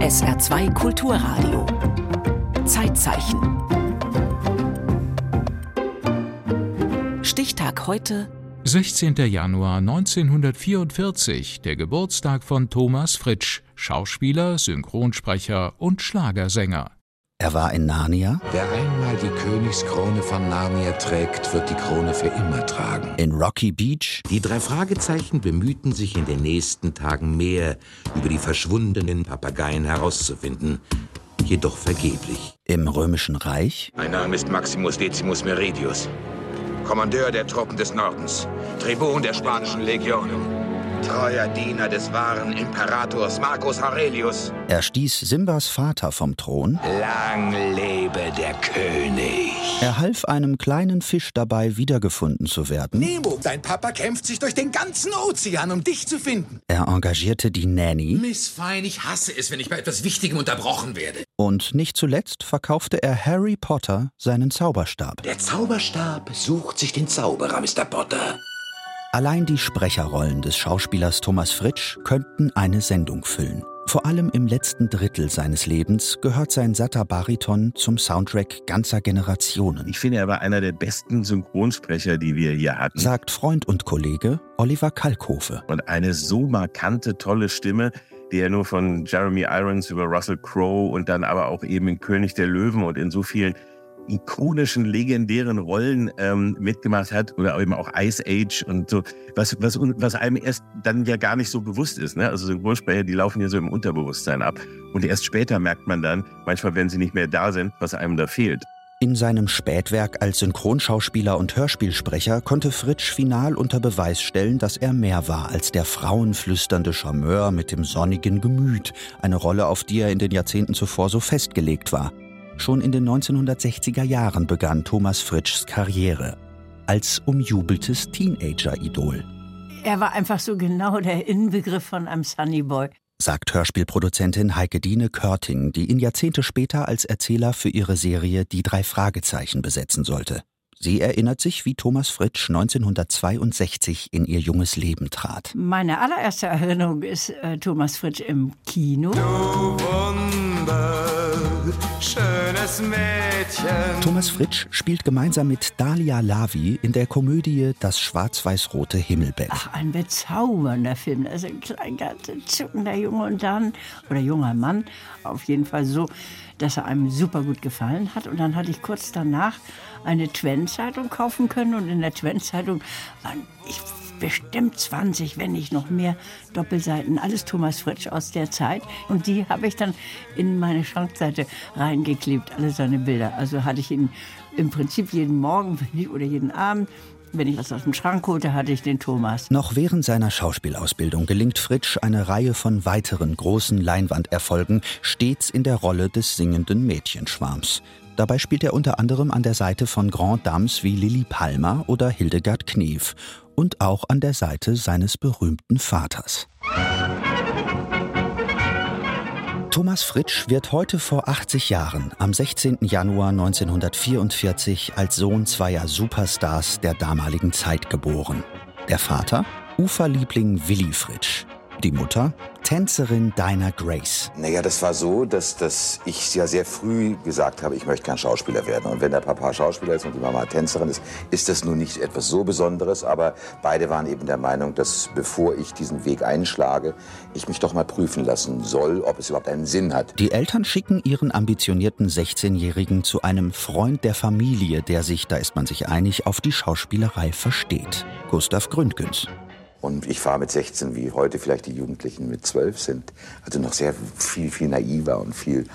SR2 Kulturradio. Zeitzeichen. Stichtag heute. 16. Januar 1944, der Geburtstag von Thomas Fritsch, Schauspieler, Synchronsprecher und Schlagersänger. Er war in Narnia. Wer einmal die Königskrone von Narnia trägt, wird die Krone für immer tragen. In Rocky Beach. Die drei Fragezeichen bemühten sich in den nächsten Tagen mehr über die verschwundenen Papageien herauszufinden. Jedoch vergeblich. Im Römischen Reich. Mein Name ist Maximus Decimus Meridius, Kommandeur der Truppen des Nordens, Tribun der spanischen Legionen treuer Diener des wahren Imperators Marcus Aurelius. Er stieß Simbas Vater vom Thron. Lang lebe der König. Er half einem kleinen Fisch dabei, wiedergefunden zu werden. Nemo, dein Papa kämpft sich durch den ganzen Ozean, um dich zu finden. Er engagierte die Nanny. Miss Fein, ich hasse es, wenn ich bei etwas Wichtigem unterbrochen werde. Und nicht zuletzt verkaufte er Harry Potter seinen Zauberstab. Der Zauberstab sucht sich den Zauberer, Mr. Potter. Allein die Sprecherrollen des Schauspielers Thomas Fritsch könnten eine Sendung füllen. Vor allem im letzten Drittel seines Lebens gehört sein satter Bariton zum Soundtrack ganzer Generationen. Ich finde, er war einer der besten Synchronsprecher, die wir hier hatten. Sagt Freund und Kollege Oliver Kalkofe. Und eine so markante, tolle Stimme, die er nur von Jeremy Irons über Russell Crowe und dann aber auch eben in König der Löwen und in so vielen ikonischen, legendären Rollen ähm, mitgemacht hat oder eben auch Ice Age und so, was, was, was einem erst dann ja gar nicht so bewusst ist. Ne? Also Synchronsprecher, die laufen ja so im Unterbewusstsein ab. Und erst später merkt man dann, manchmal, wenn sie nicht mehr da sind, was einem da fehlt. In seinem Spätwerk als Synchronschauspieler und Hörspielsprecher konnte Fritsch final unter Beweis stellen, dass er mehr war als der frauenflüsternde Charmeur mit dem sonnigen Gemüt, eine Rolle, auf die er in den Jahrzehnten zuvor so festgelegt war. Schon in den 1960er Jahren begann Thomas Fritschs Karriere als umjubeltes Teenager-Idol. Er war einfach so genau der Inbegriff von einem Sunnyboy. Sagt Hörspielproduzentin Heike Diene Körting, die ihn Jahrzehnte später als Erzähler für ihre Serie Die drei Fragezeichen besetzen sollte. Sie erinnert sich, wie Thomas Fritsch 1962 in ihr junges Leben trat. Meine allererste Erinnerung ist äh, Thomas Fritsch im Kino. Du Wunder, schönes Mädchen. Thomas Fritsch spielt gemeinsam mit Dalia Lavi in der Komödie Das schwarz-weiß-rote Himmelbett. Ach, ein bezaubernder Film. Also ein kleiner, zuckender Junge und dann, oder junger Mann, auf jeden Fall so, dass er einem super gut gefallen hat. Und dann hatte ich kurz danach eine Twen-Zeitung kaufen können und in der Twen-Zeitung waren ich bestimmt 20, wenn nicht noch mehr Doppelseiten, alles Thomas Fritsch aus der Zeit. Und die habe ich dann in meine Schrankseite reingeklebt, alle seine Bilder. Also hatte ich ihn im Prinzip jeden Morgen oder jeden Abend wenn ich was aus dem Schrank holte, hatte ich den Thomas. Noch während seiner Schauspielausbildung gelingt Fritsch eine Reihe von weiteren großen Leinwanderfolgen, stets in der Rolle des singenden Mädchenschwarms. Dabei spielt er unter anderem an der Seite von Grand Dames wie Lilli Palmer oder Hildegard Knef und auch an der Seite seines berühmten Vaters. Thomas Fritsch wird heute vor 80 Jahren, am 16. Januar 1944, als Sohn zweier Superstars der damaligen Zeit geboren. Der Vater, Uferliebling Willi Fritsch. Die Mutter, Tänzerin Dinah Grace. Naja, das war so, dass, dass ich ja sehr früh gesagt habe, ich möchte gern Schauspieler werden. Und wenn der Papa Schauspieler ist und die Mama Tänzerin ist, ist das nun nicht etwas so Besonderes. Aber beide waren eben der Meinung, dass bevor ich diesen Weg einschlage, ich mich doch mal prüfen lassen soll, ob es überhaupt einen Sinn hat. Die Eltern schicken ihren ambitionierten 16-Jährigen zu einem Freund der Familie, der sich, da ist man sich einig, auf die Schauspielerei versteht. Gustav Gründgens. Und ich war mit 16, wie heute vielleicht die Jugendlichen mit 12 sind. Also noch sehr viel, viel naiver und viel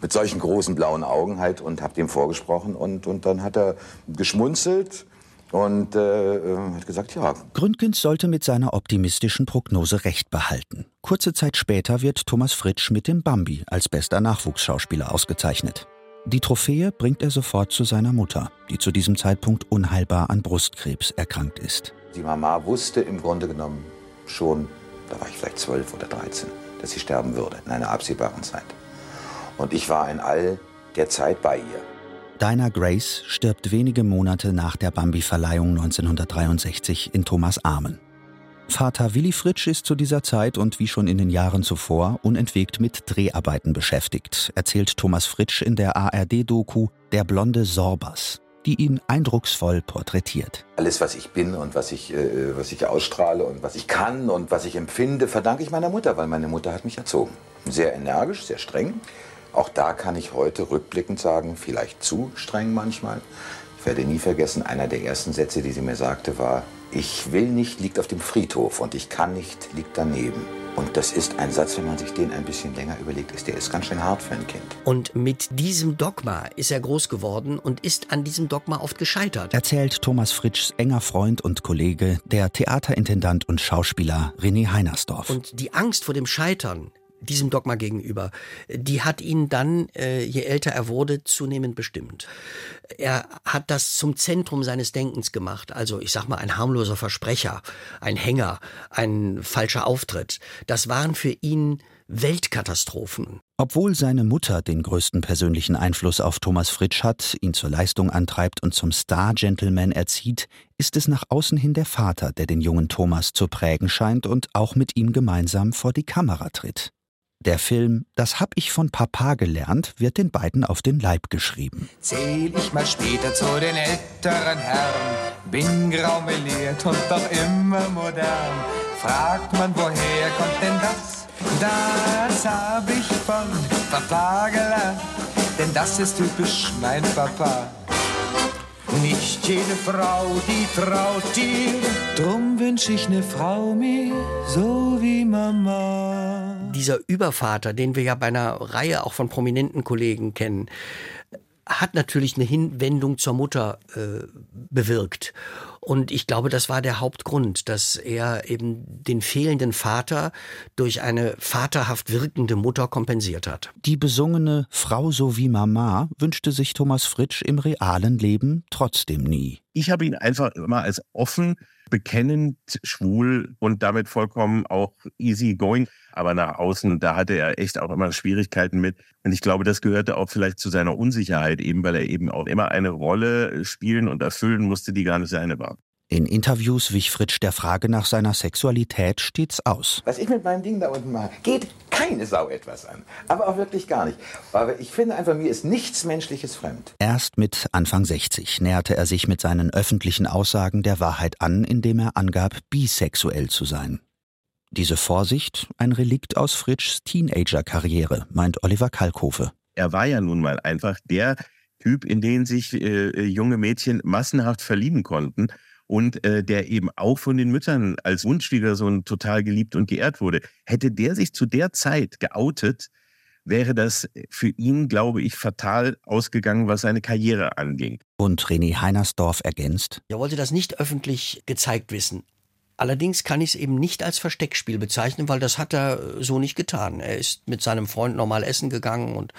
mit solchen großen blauen Augen halt und habe dem vorgesprochen und, und dann hat er geschmunzelt und äh, hat gesagt, ja. Gründgens sollte mit seiner optimistischen Prognose recht behalten. Kurze Zeit später wird Thomas Fritsch mit dem Bambi als bester Nachwuchsschauspieler ausgezeichnet. Die Trophäe bringt er sofort zu seiner Mutter, die zu diesem Zeitpunkt unheilbar an Brustkrebs erkrankt ist. Die Mama wusste im Grunde genommen schon, da war ich vielleicht zwölf oder dreizehn, dass sie sterben würde in einer absehbaren Zeit. Und ich war in all der Zeit bei ihr. Dinah Grace stirbt wenige Monate nach der Bambi-Verleihung 1963 in Thomas Armen. Vater Willi Fritsch ist zu dieser Zeit und wie schon in den Jahren zuvor unentwegt mit Dreharbeiten beschäftigt, erzählt Thomas Fritsch in der ARD-Doku Der blonde Sorbas, die ihn eindrucksvoll porträtiert. Alles, was ich bin und was ich, äh, was ich ausstrahle und was ich kann und was ich empfinde, verdanke ich meiner Mutter, weil meine Mutter hat mich erzogen. Sehr energisch, sehr streng. Auch da kann ich heute rückblickend sagen, vielleicht zu streng manchmal. Ich werde nie vergessen, einer der ersten Sätze, die sie mir sagte, war, ich will nicht liegt auf dem Friedhof und ich kann nicht liegt daneben. Und das ist ein Satz, wenn man sich den ein bisschen länger überlegt, ist der ist ganz schön hart für ein Kind. Und mit diesem Dogma ist er groß geworden und ist an diesem Dogma oft gescheitert. Erzählt Thomas Fritschs enger Freund und Kollege, der Theaterintendant und Schauspieler René Heinersdorf. Und die Angst vor dem Scheitern, diesem Dogma gegenüber, die hat ihn dann, äh, je älter er wurde, zunehmend bestimmt. Er hat das zum Zentrum seines Denkens gemacht. Also ich sag mal, ein harmloser Versprecher, ein Hänger, ein falscher Auftritt. Das waren für ihn Weltkatastrophen. Obwohl seine Mutter den größten persönlichen Einfluss auf Thomas Fritsch hat, ihn zur Leistung antreibt und zum Star-Gentleman erzieht, ist es nach außen hin der Vater, der den jungen Thomas zu prägen scheint und auch mit ihm gemeinsam vor die Kamera tritt. Der Film Das hab ich von Papa gelernt wird den beiden auf den Leib geschrieben. Zähl ich mal später zu den älteren Herren, bin grau meliert und doch immer modern. Fragt man, woher kommt denn das? Das hab ich von Papa gelernt, denn das ist typisch mein Papa. Nicht jede Frau, die traut dir, drum wünsch ich ne Frau mir, so wie Mama. Dieser Übervater, den wir ja bei einer Reihe auch von prominenten Kollegen kennen, hat natürlich eine Hinwendung zur Mutter äh, bewirkt. Und ich glaube, das war der Hauptgrund, dass er eben den fehlenden Vater durch eine vaterhaft wirkende Mutter kompensiert hat. Die besungene Frau so wie Mama wünschte sich Thomas Fritsch im realen Leben trotzdem nie. Ich habe ihn einfach immer als offen, bekennend, schwul und damit vollkommen auch easy going aber nach außen, da hatte er echt auch immer Schwierigkeiten mit. Und ich glaube, das gehörte auch vielleicht zu seiner Unsicherheit eben, weil er eben auch immer eine Rolle spielen und erfüllen musste, die gar nicht seine war. In Interviews wich Fritsch der Frage nach seiner Sexualität stets aus. Was ich mit meinem Ding da unten mache, geht keine Sau etwas an. Aber auch wirklich gar nicht. Aber ich finde einfach, mir ist nichts Menschliches fremd. Erst mit Anfang 60 näherte er sich mit seinen öffentlichen Aussagen der Wahrheit an, indem er angab, bisexuell zu sein. Diese Vorsicht ein Relikt aus Fritschs Teenager-Karriere, meint Oliver Kalkofe. Er war ja nun mal einfach der Typ, in den sich äh, junge Mädchen massenhaft verlieben konnten und äh, der eben auch von den Müttern als Wunschschwiegersohn total geliebt und geehrt wurde. Hätte der sich zu der Zeit geoutet, wäre das für ihn, glaube ich, fatal ausgegangen, was seine Karriere anging. Und René Heinersdorf ergänzt. Er wollte das nicht öffentlich gezeigt wissen. Allerdings kann ich es eben nicht als Versteckspiel bezeichnen, weil das hat er so nicht getan. Er ist mit seinem Freund normal essen gegangen und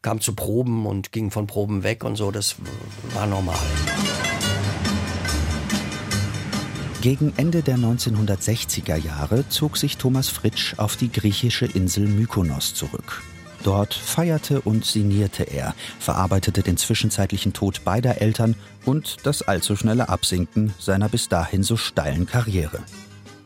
kam zu Proben und ging von Proben weg und so. Das war normal. Gegen Ende der 1960er Jahre zog sich Thomas Fritsch auf die griechische Insel Mykonos zurück. Dort feierte und signierte er, verarbeitete den zwischenzeitlichen Tod beider Eltern und das allzu schnelle Absinken seiner bis dahin so steilen Karriere.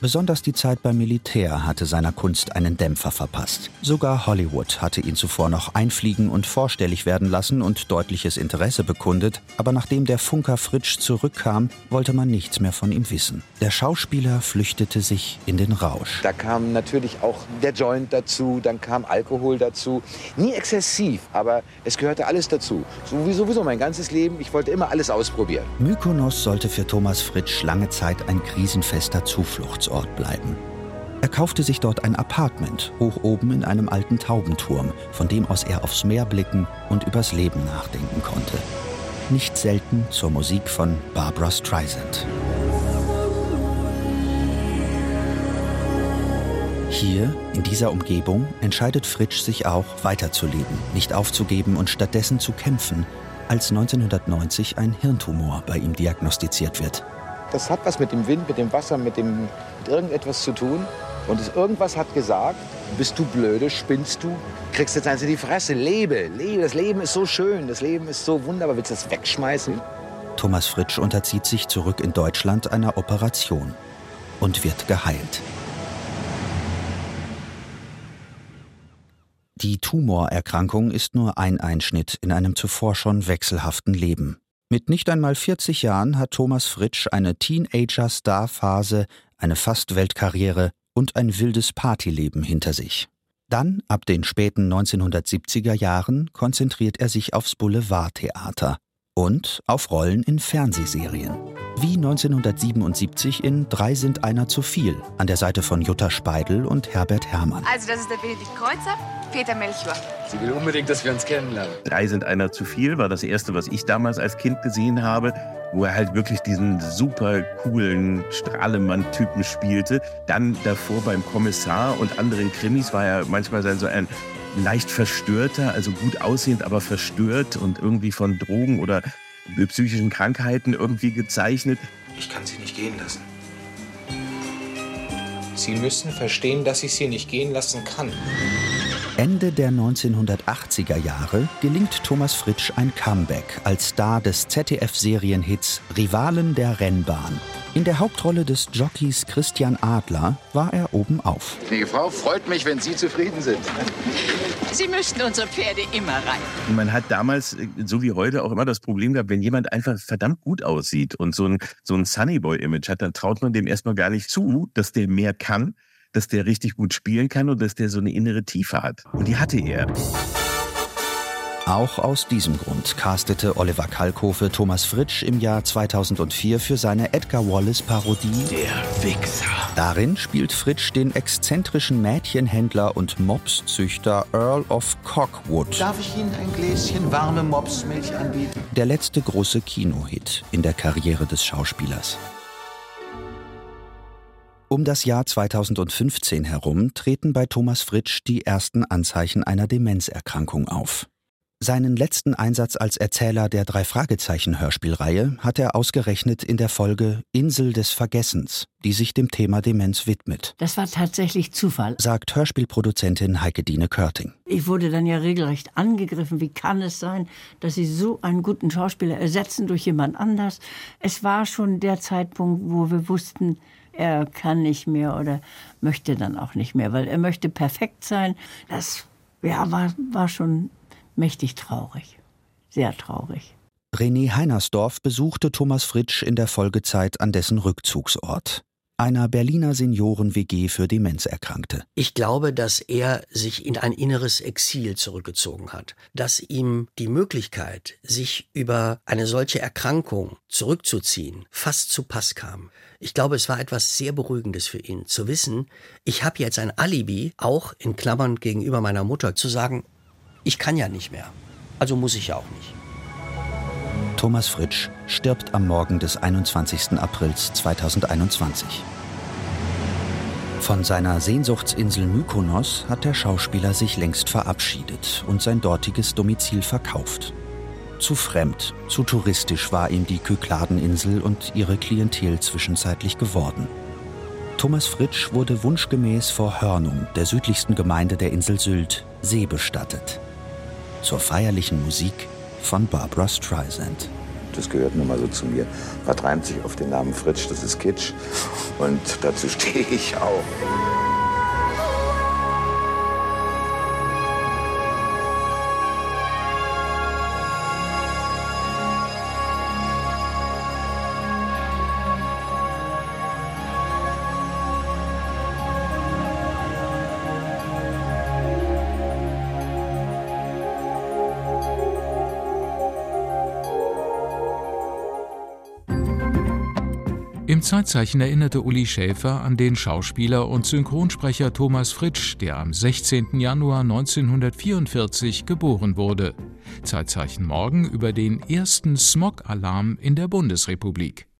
Besonders die Zeit beim Militär hatte seiner Kunst einen Dämpfer verpasst. Sogar Hollywood hatte ihn zuvor noch einfliegen und vorstellig werden lassen und deutliches Interesse bekundet, aber nachdem der Funker Fritsch zurückkam, wollte man nichts mehr von ihm wissen. Der Schauspieler flüchtete sich in den Rausch. Da kam natürlich auch der Joint dazu, dann kam Alkohol dazu. Nie exzessiv, aber es gehörte alles dazu. So wie sowieso mein ganzes Leben, ich wollte immer alles ausprobieren. Mykonos sollte für Thomas Fritsch lange Zeit ein krisenfester Zufluchtsort Urlaubsort bleiben. Er kaufte sich dort ein Apartment hoch oben in einem alten Taubenturm, von dem aus er aufs Meer blicken und übers Leben nachdenken konnte. Nicht selten zur Musik von Barbara Streisand. Hier, in dieser Umgebung, entscheidet Fritsch sich auch, weiterzuleben, nicht aufzugeben und stattdessen zu kämpfen, als 1990 ein Hirntumor bei ihm diagnostiziert wird. Das hat was mit dem Wind, mit dem Wasser, mit, dem, mit irgendetwas zu tun. Und das irgendwas hat gesagt, bist du blöde, spinnst du, kriegst jetzt eins in die Fresse, lebe, lebe, das Leben ist so schön, das Leben ist so wunderbar, willst du das wegschmeißen? Thomas Fritsch unterzieht sich zurück in Deutschland einer Operation. und wird geheilt. Die Tumorerkrankung ist nur ein Einschnitt in einem zuvor schon wechselhaften Leben. Mit nicht einmal 40 Jahren hat Thomas Fritsch eine Teenager-Star-Phase, eine Fast-Weltkarriere und ein wildes Partyleben hinter sich. Dann, ab den späten 1970er Jahren, konzentriert er sich aufs Boulevardtheater und auf Rollen in Fernsehserien. Wie 1977 in Drei sind einer zu viel, an der Seite von Jutta Speidel und Herbert Herrmann. Also, das ist der Benedikt Kreuzer, Peter Melchior. Sie will unbedingt, dass wir uns kennenlernen. Drei sind einer zu viel war das erste, was ich damals als Kind gesehen habe, wo er halt wirklich diesen super coolen Strahlemann-Typen spielte. Dann davor beim Kommissar und anderen Krimis war er manchmal so ein leicht verstörter, also gut aussehend, aber verstört und irgendwie von Drogen oder psychischen Krankheiten irgendwie gezeichnet. Ich kann sie nicht gehen lassen. Sie müssen verstehen, dass ich sie nicht gehen lassen kann. Ende der 1980er Jahre gelingt Thomas Fritsch ein Comeback als Star des ZDF-Serienhits Rivalen der Rennbahn. In der Hauptrolle des Jockeys Christian Adler war er oben auf. Gnädige Frau, freut mich, wenn Sie zufrieden sind. Sie müssten unsere Pferde immer reiten. Man hat damals, so wie heute, auch immer das Problem gehabt, wenn jemand einfach verdammt gut aussieht und so ein, so ein Sunnyboy-Image hat, dann traut man dem erstmal gar nicht zu, dass der mehr kann, dass der richtig gut spielen kann und dass der so eine innere Tiefe hat. Und die hatte er. Auch aus diesem Grund castete Oliver Kalkofe Thomas Fritsch im Jahr 2004 für seine Edgar Wallace-Parodie Der Wichser. Darin spielt Fritsch den exzentrischen Mädchenhändler und Mopszüchter Earl of Cockwood. Darf ich Ihnen ein Gläschen warme Mopsmilch anbieten? Der letzte große Kinohit in der Karriere des Schauspielers. Um das Jahr 2015 herum treten bei Thomas Fritsch die ersten Anzeichen einer Demenzerkrankung auf. Seinen letzten Einsatz als Erzähler der Drei-Fragezeichen-Hörspielreihe hat er ausgerechnet in der Folge Insel des Vergessens, die sich dem Thema Demenz widmet. Das war tatsächlich Zufall. Sagt Hörspielproduzentin Heike Dine Körting. Ich wurde dann ja regelrecht angegriffen. Wie kann es sein, dass Sie so einen guten Schauspieler ersetzen durch jemand anders? Es war schon der Zeitpunkt, wo wir wussten, er kann nicht mehr oder möchte dann auch nicht mehr, weil er möchte perfekt sein. Das ja, war, war schon mächtig traurig. Sehr traurig. René Heinersdorf besuchte Thomas Fritsch in der Folgezeit an dessen Rückzugsort, einer Berliner Senioren-WG für Demenzerkrankte. Ich glaube, dass er sich in ein inneres Exil zurückgezogen hat, dass ihm die Möglichkeit, sich über eine solche Erkrankung zurückzuziehen, fast zu Pass kam. Ich glaube, es war etwas sehr Beruhigendes für ihn, zu wissen, ich habe jetzt ein Alibi, auch in Klammern gegenüber meiner Mutter, zu sagen, ich kann ja nicht mehr. Also muss ich ja auch nicht. Thomas Fritsch stirbt am Morgen des 21. Aprils 2021. Von seiner Sehnsuchtsinsel Mykonos hat der Schauspieler sich längst verabschiedet und sein dortiges Domizil verkauft. Zu fremd, zu touristisch war ihm die Kykladeninsel und ihre Klientel zwischenzeitlich geworden. Thomas Fritsch wurde wunschgemäß vor Hörnum, der südlichsten Gemeinde der Insel Sylt, seebestattet. Zur feierlichen Musik von Barbara Streisand. Das gehört nun mal so zu mir. Vertreibt sich auf den Namen Fritsch, das ist Kitsch. Und dazu stehe ich auch. Zeitzeichen erinnerte Uli Schäfer an den Schauspieler und Synchronsprecher Thomas Fritsch, der am 16. Januar 1944 geboren wurde. Zeitzeichen morgen über den ersten Smog-Alarm in der Bundesrepublik.